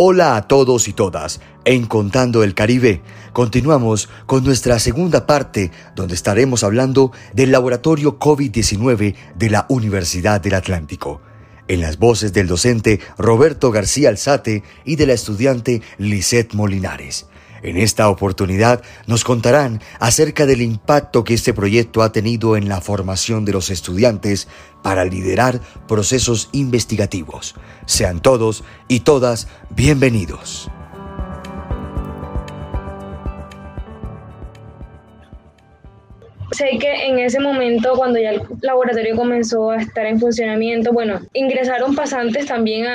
Hola a todos y todas. En Contando el Caribe, continuamos con nuestra segunda parte donde estaremos hablando del laboratorio COVID-19 de la Universidad del Atlántico. En las voces del docente Roberto García Alzate y de la estudiante Lisette Molinares. En esta oportunidad nos contarán acerca del impacto que este proyecto ha tenido en la formación de los estudiantes para liderar procesos investigativos. Sean todos y todas bienvenidos. Sé que en ese momento, cuando ya el laboratorio comenzó a estar en funcionamiento, bueno, ingresaron pasantes también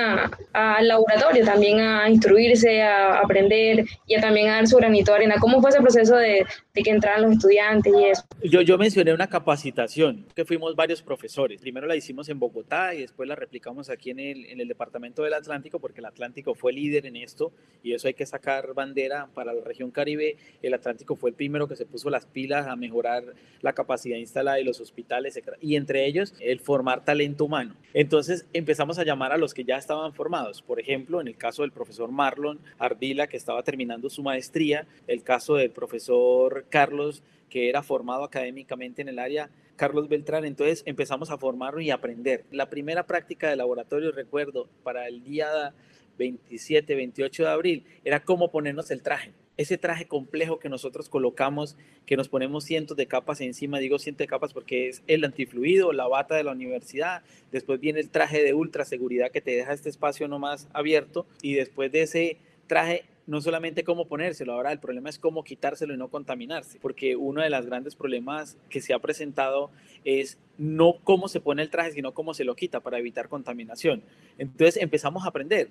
al laboratorio, también a instruirse, a aprender y a también a dar su granito de arena. ¿Cómo fue ese proceso de, que entraran los estudiantes y eso? Yo, yo mencioné una capacitación, que fuimos varios profesores. Primero la hicimos en Bogotá y después la replicamos aquí en el, en el Departamento del Atlántico, porque el Atlántico fue líder en esto y eso hay que sacar bandera para la región Caribe. El Atlántico fue el primero que se puso las pilas a mejorar la capacidad instalada de los hospitales, y entre ellos el formar talento humano. Entonces empezamos a llamar a los que ya estaban formados. Por ejemplo, en el caso del profesor Marlon Ardila, que estaba terminando su maestría, el caso del profesor Carlos, que era formado académicamente en el área Carlos Beltrán. Entonces empezamos a formarlo y aprender. La primera práctica de laboratorio, recuerdo, para el día 27, 28 de abril, era cómo ponernos el traje ese traje complejo que nosotros colocamos, que nos ponemos cientos de capas encima, digo cientos de capas porque es el antifluido, la bata de la universidad, después viene el traje de ultra seguridad que te deja este espacio no más abierto y después de ese traje no solamente cómo ponérselo, ahora el problema es cómo quitárselo y no contaminarse, porque uno de los grandes problemas que se ha presentado es no cómo se pone el traje, sino cómo se lo quita para evitar contaminación. Entonces empezamos a aprender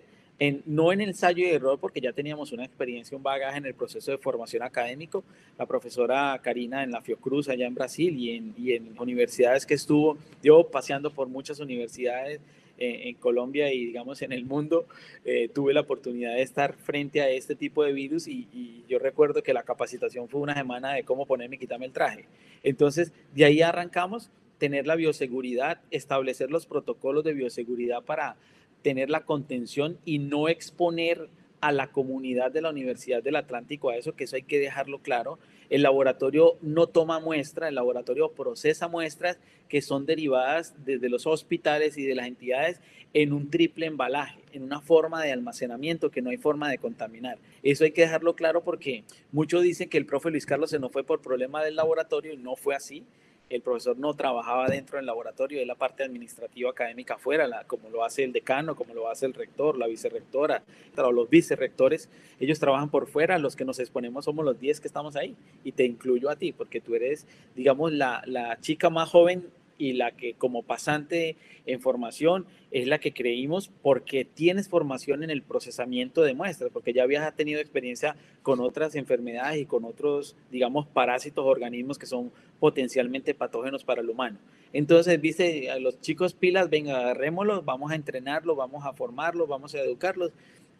no en ensayo y error, porque ya teníamos una experiencia, un bagaje en el proceso de formación académico. La profesora Karina en la Fiocruz, allá en Brasil, y en, y en universidades que estuvo, yo paseando por muchas universidades eh, en Colombia y, digamos, en el mundo, eh, tuve la oportunidad de estar frente a este tipo de virus y, y, yo recuerdo que la capacitación fue una semana de cómo ponerme y quitarme el traje. Entonces, de ahí arrancamos tener la bioseguridad, establecer los protocolos de bioseguridad para tener la contención y no exponer a la comunidad de la Universidad del Atlántico a eso, que eso hay que dejarlo claro. El laboratorio no toma muestra, el laboratorio procesa muestras que son derivadas desde los hospitales y de las entidades en un triple embalaje, en una forma de almacenamiento que no hay forma de contaminar. Eso hay que dejarlo claro porque muchos dicen que el profe Luis Carlos se nos fue por problema del laboratorio y no fue así el profesor no trabajaba dentro del laboratorio, de la parte administrativa académica afuera, la, como lo hace el decano, como lo hace el rector, la vicerrectora, los vicerrectores, ellos trabajan por fuera, los que nos exponemos somos los 10 que estamos ahí, y te incluyo a ti, porque tú eres, digamos, la, la chica más joven y la que como pasante en formación es la que creímos porque tienes formación en el procesamiento de muestras, porque ya habías tenido experiencia con otras enfermedades y con otros, digamos, parásitos, organismos que son potencialmente patógenos para el humano. Entonces, viste, a los chicos pilas, venga, agarrémoslos, vamos a entrenarlos, vamos a formarlos, vamos a educarlos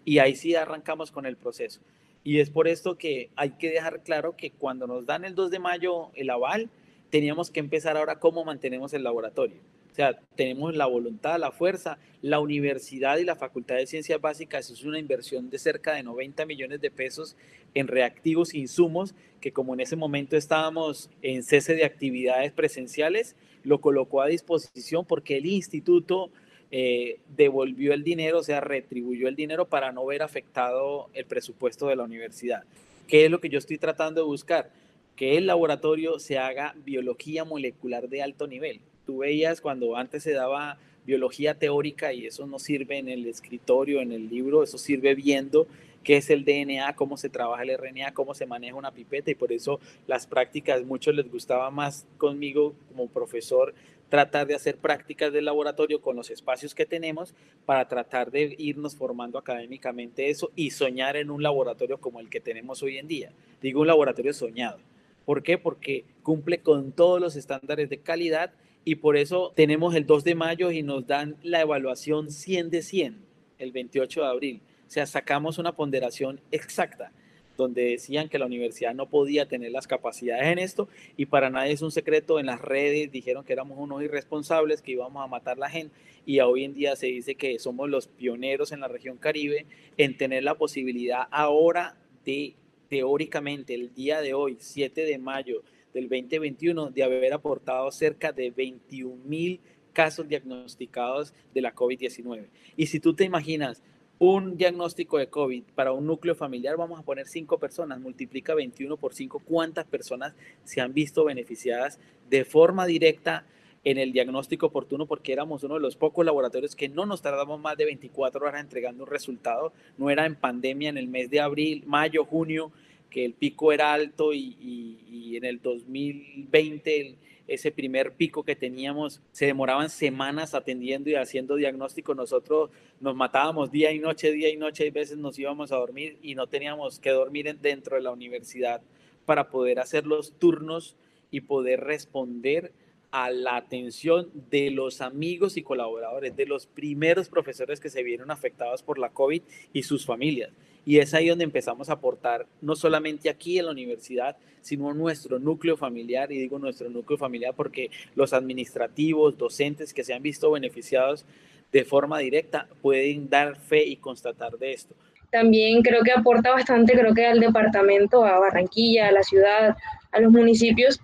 y ahí sí arrancamos con el proceso. Y es por esto que hay que dejar claro que cuando nos dan el 2 de mayo el aval, teníamos que empezar ahora cómo mantenemos el laboratorio. O sea, tenemos la voluntad, la fuerza, la universidad y la Facultad de Ciencias Básicas es una inversión de cerca de 90 millones de pesos en reactivos e insumos que como en ese momento estábamos en cese de actividades presenciales, lo colocó a disposición porque el instituto eh, devolvió el dinero, o sea, retribuyó el dinero para no ver afectado el presupuesto de la universidad. ¿Qué es lo que yo estoy tratando de buscar? Que el laboratorio se haga biología molecular de alto nivel. Tú veías cuando antes se daba biología teórica y eso no sirve en el escritorio, en el libro, eso sirve viendo qué es el DNA, cómo se trabaja el RNA, cómo se maneja una pipeta y por eso las prácticas, muchos les gustaba más conmigo como profesor tratar de hacer prácticas del laboratorio con los espacios que tenemos para tratar de irnos formando académicamente eso y soñar en un laboratorio como el que tenemos hoy en día. Digo un laboratorio soñado ¿Por qué? Porque cumple con todos los estándares de calidad y por eso tenemos el 2 de mayo y nos dan la evaluación 100 de 100 el 28 de abril. O sea, sacamos una ponderación exacta. donde decían que la universidad no podía tener las capacidades en esto y para nadie es un secreto, en las redes dijeron que éramos unos irresponsables, que íbamos a matar la gente y hoy en día se dice que somos los pioneros en la región caribe en tener la posibilidad ahora de teóricamente el día de hoy, 7 de mayo del 2021, de haber aportado cerca de 21 mil casos diagnosticados de la COVID-19. Y si tú te imaginas un diagnóstico de COVID para un núcleo familiar, vamos a poner cinco personas, multiplica 21 por 5, ¿cuántas personas se han visto beneficiadas de forma directa en el diagnóstico oportuno? Porque éramos uno de los pocos laboratorios que no nos tardamos más de 24 horas entregando un resultado, no era en pandemia en el mes de abril, mayo, junio, que el pico era alto y, y en el 2020 ese primer pico que teníamos, se demoraban semanas atendiendo y haciendo diagnóstico. Nosotros nos matábamos día y noche, día y noche, y veces nos íbamos a dormir y no teníamos que dormir dentro de la universidad para poder hacer los turnos y poder responder a la atención de los amigos y colaboradores, de los primeros profesores que se vieron afectados por la COVID y sus familias. Y es ahí donde empezamos a aportar, no solamente aquí en la universidad, sino nuestro núcleo familiar, y digo nuestro núcleo familiar porque los administrativos, docentes que se han visto beneficiados de forma directa pueden dar fe y constatar de esto. También creo que aporta bastante, creo que al departamento, a Barranquilla, a la ciudad, a los municipios,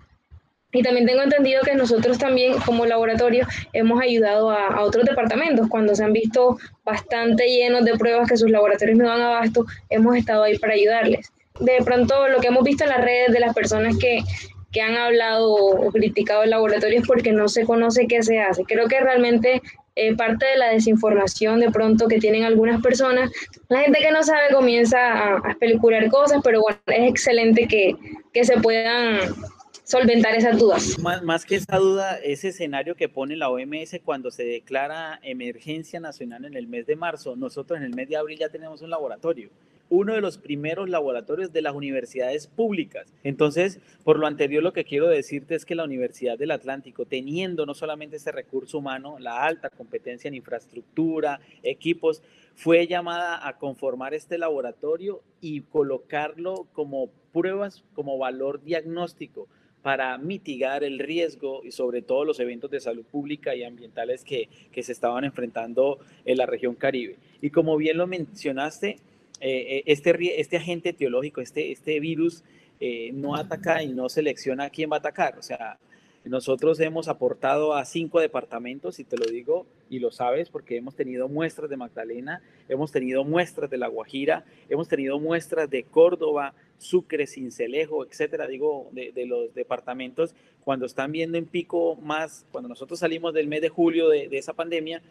y también tengo entendido que nosotros también como laboratorio hemos ayudado a, otros departamentos. Cuando se han visto bastante llenos de pruebas que sus laboratorios no dan abasto, hemos estado ahí para ayudarles. De pronto lo que hemos visto en las redes de las personas que, que han hablado o criticado el laboratorio es porque no se conoce qué se hace. Creo que realmente eh, parte de la desinformación de pronto que tienen algunas personas, la gente que no sabe comienza a, a cosas, pero bueno, es excelente que, que se puedan solventar esas dudas. Más, más, que esa duda, ese escenario que pone la OMS cuando se declara emergencia nacional en el mes de marzo, nosotros en el mes de abril ya tenemos un laboratorio, uno de los primeros laboratorios de las universidades públicas. Entonces, por lo anterior, lo que quiero decirte es que la Universidad del Atlántico, teniendo no solamente ese recurso humano, la alta competencia en infraestructura, equipos, fue llamada a conformar este laboratorio y colocarlo como pruebas, como valor diagnóstico para mitigar el riesgo y sobre todo los eventos de salud pública y ambientales que, que se estaban enfrentando en la región Caribe. Y como bien lo mencionaste, eh, eh, este, este agente teológico, este, este virus, eh, no ataca y no selecciona a quién va a atacar. O sea, nosotros hemos aportado a cinco departamentos, y te lo digo y lo sabes, porque hemos tenido muestras de Magdalena, hemos tenido muestras de La Guajira, hemos tenido muestras de Córdoba, Sucre, Cincelejo, etcétera, digo, de, los departamentos, cuando están viendo en pico más, cuando nosotros salimos del mes de julio de esa pandemia,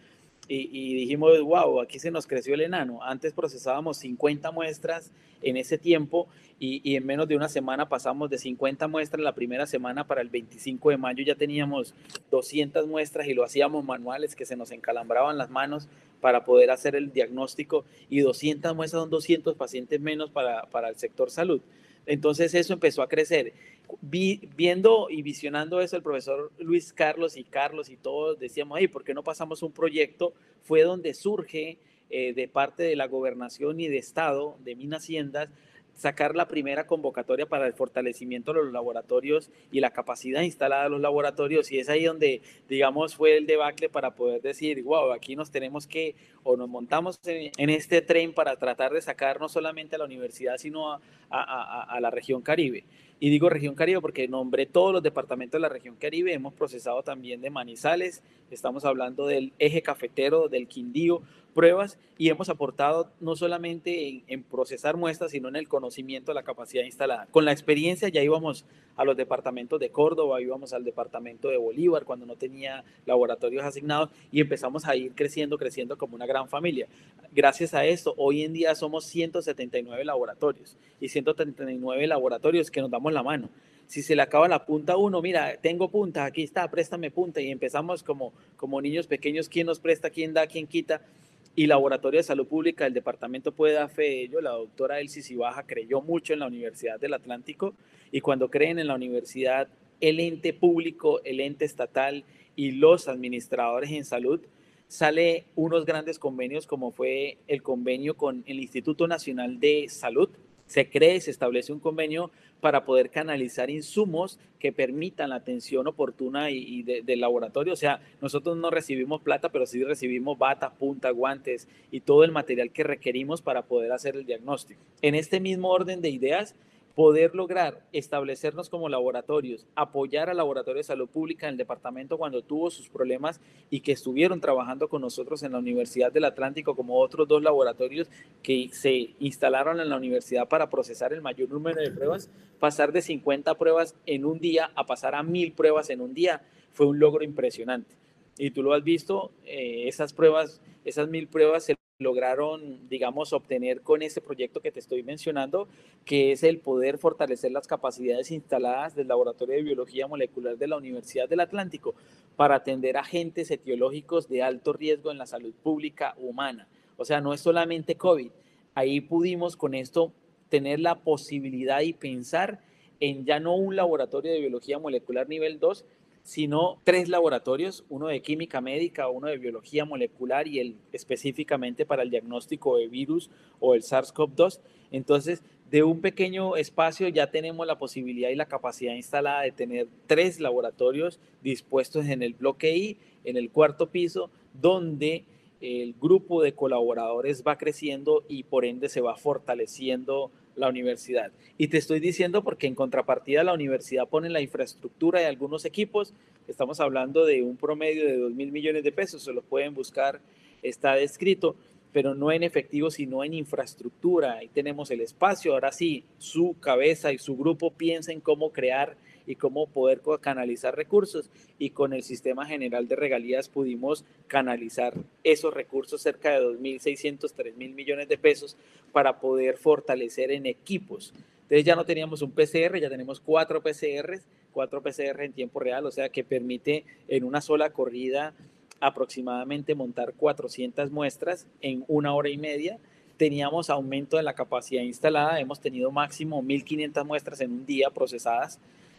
y, dijimos, wow, aquí se nos creció el enano. Antes procesábamos 50 muestras en ese tiempo y, en menos de una semana pasamos de 50 muestras la primera semana para el 25 de mayo ya teníamos 200 muestras y lo hacíamos manuales que se nos encalambraban las manos para poder hacer el diagnóstico y 200 muestras son 200 pacientes menos para, para el sector salud. Entonces eso empezó a crecer. Viendo y visionando eso, el profesor Luis Carlos y Carlos y todos decíamos, hey, ¿por qué no pasamos un proyecto? Fue donde surge eh, de parte de la gobernación y de Estado, de Minas Haciendas, sacar la primera convocatoria para el fortalecimiento de los laboratorios y la capacidad instalada de los laboratorios. Y es ahí donde, digamos, fue el debacle para poder decir, wow, aquí nos tenemos que, o nos montamos en, este tren para tratar de sacar no solamente a la universidad, sino a, a la región Caribe. Y digo región Caribe porque nombré todos los departamentos de la región Caribe, hemos procesado también de Manizales, estamos hablando del eje cafetero, del Quindío, pruebas y hemos aportado no solamente en, procesar muestras, sino en el conocimiento la capacidad instalada. Con la experiencia ya íbamos a los departamentos de Córdoba, íbamos al departamento de Bolívar cuando no tenía laboratorios asignados y empezamos a ir creciendo, creciendo como una gran familia. Gracias a esto, hoy en día somos 179 laboratorios y 139 laboratorios que nos damos la mano. Si se le acaba la punta a uno, mira, tengo punta, aquí está, préstame punta, y empezamos como, como niños pequeños, quién nos presta, quién da, quién quita, y Laboratorio de Salud Pública del departamento puede dar fe de ello. La doctora Elsie Cibaja creyó mucho en la Universidad del Atlántico y cuando creen en la universidad, el ente público, el ente estatal y los administradores en salud, sale unos grandes convenios como fue el convenio con el Instituto Nacional de Salud, se cree, se establece un convenio para poder canalizar insumos que permitan la atención oportuna y, del laboratorio. O sea, nosotros no recibimos plata, pero sí recibimos bata, punta, guantes y todo el material que requerimos para poder hacer el diagnóstico. En este mismo orden de ideas, poder lograr establecernos como laboratorios, apoyar al Laboratorio de Salud Pública en el departamento cuando tuvo sus problemas y que estuvieron trabajando con nosotros en la Universidad del Atlántico como otros dos laboratorios que se instalaron en la universidad para procesar el mayor número de pruebas, pasar de 50 pruebas en un día a pasar a mil pruebas en un día fue un logro impresionante. Y tú lo has visto, eh, esas pruebas, esas mil pruebas se lograron, digamos, obtener con ese proyecto que te estoy mencionando, que es el poder fortalecer las capacidades instaladas del Laboratorio de Biología Molecular de la Universidad del Atlántico para atender agentes etiológicos de alto riesgo en la salud pública humana. O sea, no es solamente COVID. Ahí pudimos con esto tener la posibilidad y pensar en ya no un laboratorio de biología molecular nivel 2, sino tres laboratorios, uno de química médica, uno de biología molecular y el específicamente para el diagnóstico de virus o el SARS-CoV-2. Entonces, de un pequeño espacio ya tenemos la posibilidad y la capacidad instalada de tener tres laboratorios dispuestos en el bloque I, en el cuarto piso, donde el grupo de colaboradores va creciendo y por ende se va fortaleciendo la universidad. Y te estoy diciendo porque en contrapartida la universidad pone la infraestructura de algunos equipos, estamos hablando de un promedio de 2 mil millones de pesos, se lo pueden buscar, está descrito, pero no en efectivo, sino en infraestructura. Ahí tenemos el espacio, ahora sí, su cabeza y su grupo piensen cómo crear y cómo poder canalizar recursos. Y con el sistema general de regalías pudimos canalizar esos recursos, cerca de 2.600, 3.000 millones de pesos, para poder fortalecer en equipos. Entonces ya no teníamos un PCR, ya tenemos cuatro PCRs, cuatro PCR en tiempo real, o sea que permite en una sola corrida aproximadamente montar 400 muestras en una hora y media. Teníamos aumento de la capacidad instalada, hemos tenido máximo 1.500 muestras en un día procesadas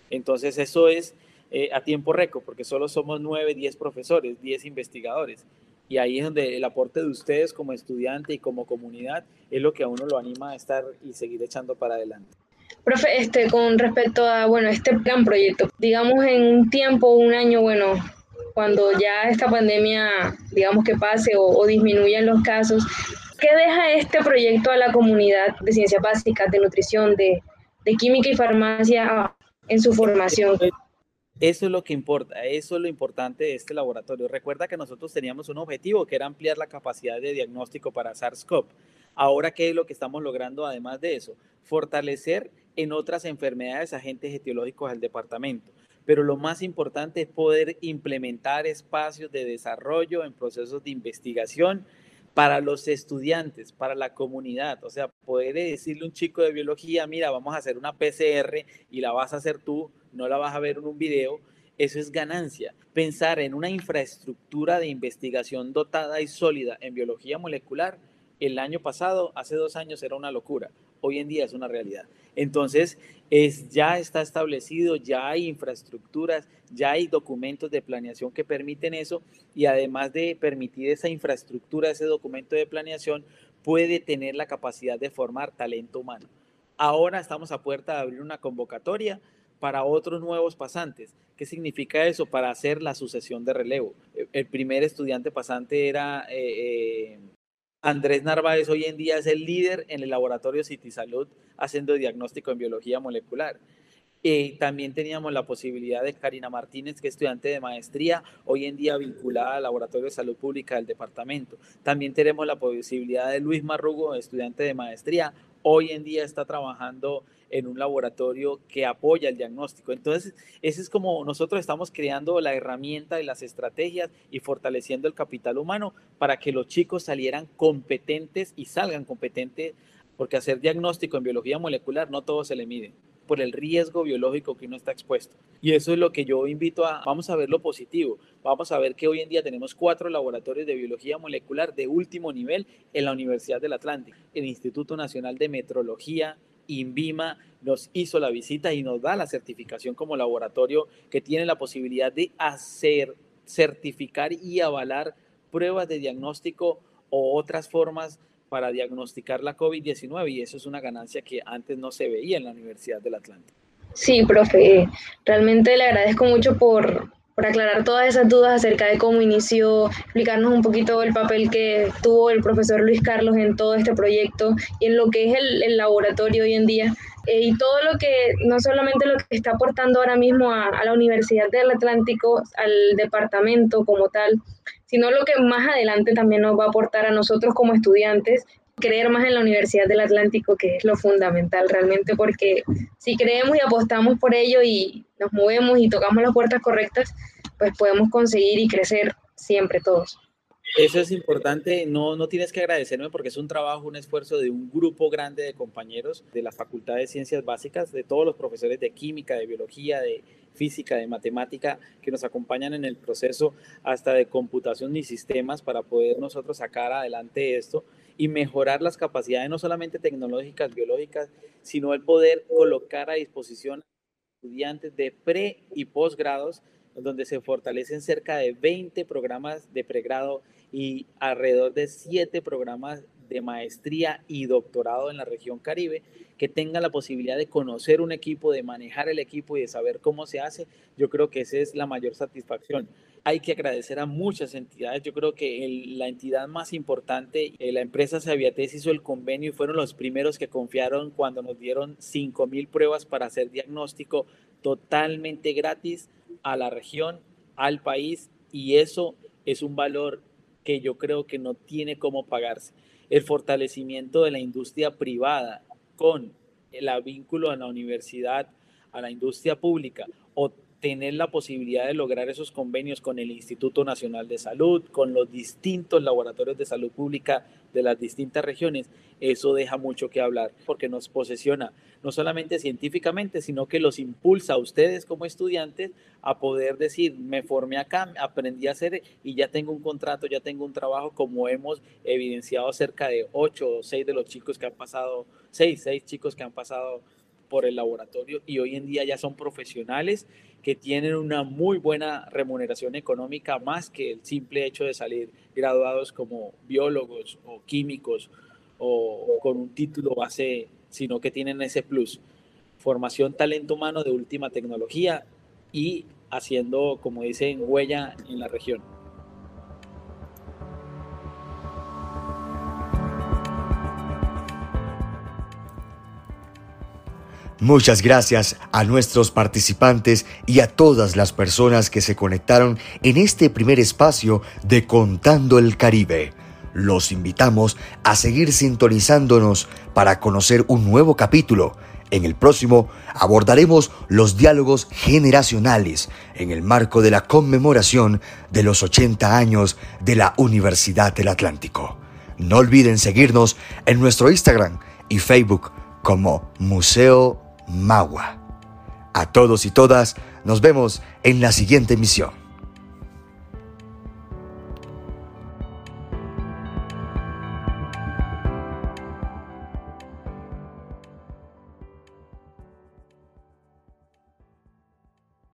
entonces eso es eh, a tiempo récord, porque solo somos 9, 10 profesores, 10 investigadores. Y ahí es donde el aporte de ustedes como estudiante y como comunidad es lo que a uno lo anima a estar y seguir echando para adelante. Profe, este, con respecto a bueno, este gran proyecto, digamos en un tiempo, un año, bueno, cuando ya esta pandemia, digamos que pase o, o disminuyan los casos, ¿qué deja este proyecto a la comunidad de ciencias básicas, de nutrición, de, de química y farmacia en su formación. Eso es lo que importa, eso es lo importante de este laboratorio. Recuerda que nosotros teníamos un objetivo que era ampliar la capacidad de diagnóstico para SARS-CoV. Ahora, ¿qué es lo que estamos logrando además de eso? Fortalecer en otras enfermedades agentes etiológicos del departamento. Pero lo más importante es poder implementar espacios de desarrollo en procesos de investigación para los estudiantes, para la comunidad. O sea, poder decirle a un chico de biología, mira, vamos a hacer una PCR y la vas a hacer tú, no la vas a ver en un video, eso es ganancia. Pensar en una infraestructura de investigación dotada y sólida en biología molecular, el año pasado, hace dos años, era una locura. Hoy en día es una realidad. Entonces, es, ya está establecido, ya hay infraestructuras, ya hay documentos de planeación que permiten eso y además de permitir esa infraestructura, ese documento de planeación, puede tener la capacidad de formar talento humano. Ahora estamos a puerta de abrir una convocatoria para otros nuevos pasantes. ¿Qué significa eso? Para hacer la sucesión de relevo. El primer estudiante pasante era eh, eh, Andrés Narváez hoy en día es el líder en el laboratorio Salud haciendo diagnóstico en biología molecular. Y también teníamos la posibilidad de Karina Martínez, que es estudiante de maestría, hoy en día vinculada al Laboratorio de Salud Pública del departamento. También tenemos la posibilidad de Luis Marrugo, estudiante de maestría, hoy en día está trabajando en un laboratorio que apoya el diagnóstico. Entonces, ese es como nosotros estamos creando la herramienta y las estrategias y fortaleciendo el capital humano para que los chicos salieran competentes y salgan competentes, porque hacer diagnóstico en biología molecular no todo se le mide por el riesgo biológico que uno está expuesto. Y eso es lo que yo invito a, vamos a ver lo positivo, vamos a ver que hoy en día tenemos cuatro laboratorios de biología molecular de último nivel en la Universidad del Atlántico, el Instituto Nacional de Metrología, INVIMA nos hizo la visita y nos da la certificación como laboratorio que tiene la posibilidad de hacer, certificar y avalar pruebas de diagnóstico o otras formas para diagnosticar la COVID-19 y eso es una ganancia que antes no se veía en la Universidad del Atlántico. Sí, profe, realmente le agradezco mucho por, por aclarar todas esas dudas acerca de cómo inició, explicarnos un poquito el papel que tuvo el profesor Luis Carlos en todo este proyecto y en lo que es el, laboratorio hoy en día. Eh, y todo lo que, no solamente lo que está aportando ahora mismo a, a la Universidad del Atlántico, al departamento como tal, sino lo que más adelante también nos va a aportar a nosotros como estudiantes creer más en la Universidad del Atlántico, que es lo fundamental realmente, porque si creemos y apostamos por ello y nos movemos y tocamos las puertas correctas, pues podemos conseguir y crecer siempre todos. Eso es importante, no, no tienes que agradecerme porque es un trabajo, un esfuerzo de un grupo grande de compañeros de la Facultad de Ciencias Básicas, de todos los profesores de química, de biología, de física, de matemática, que nos acompañan en el proceso hasta de computación y sistemas para poder nosotros sacar adelante esto y mejorar las capacidades no solamente tecnológicas, biológicas, sino el poder colocar a disposición estudiantes de pre y posgrados, donde se fortalecen cerca de 20 programas de pregrado y alrededor de 7 programas de maestría y doctorado en la región Caribe, que tengan la posibilidad de conocer un equipo, de manejar el equipo y de saber cómo se hace, yo creo que esa es la mayor satisfacción hay que agradecer a muchas entidades. Yo creo que la entidad más importante, eh, la empresa Saviates hizo el convenio y fueron los primeros que confiaron cuando nos dieron 5 mil pruebas para hacer diagnóstico totalmente gratis a la región, al país, y eso es un valor que yo creo que no tiene cómo pagarse. El fortalecimiento de la industria privada con el vínculo a la universidad, a la industria pública o tener la posibilidad de lograr esos convenios con el Instituto Nacional de Salud, con los distintos laboratorios de salud pública de las distintas regiones, eso deja mucho que hablar porque nos posesiona no solamente científicamente, sino que los impulsa a ustedes como estudiantes a poder decir, me formé acá, aprendí a hacer y ya tengo un contrato, ya tengo un trabajo, como hemos evidenciado cerca de ocho o seis de los chicos que han pasado, seis, seis chicos que han pasado por el laboratorio y hoy en día ya son profesionales que tienen una muy buena remuneración económica más que el simple hecho de salir graduados como biólogos o químicos o con un título base, sino que tienen ese plus. Formación, talento humano de última tecnología y haciendo, como dicen, huella en la región. Muchas gracias a nuestros participantes y a todas las personas que se conectaron en este primer espacio de Contando el Caribe. Los invitamos a seguir sintonizándonos para conocer un nuevo capítulo. En el próximo abordaremos los diálogos generacionales en el marco de la conmemoración de los 80 años de la Universidad del Atlántico. No olviden seguirnos en nuestro Instagram y Facebook como Museo Magua. A todos y todas, nos vemos en la siguiente emisión.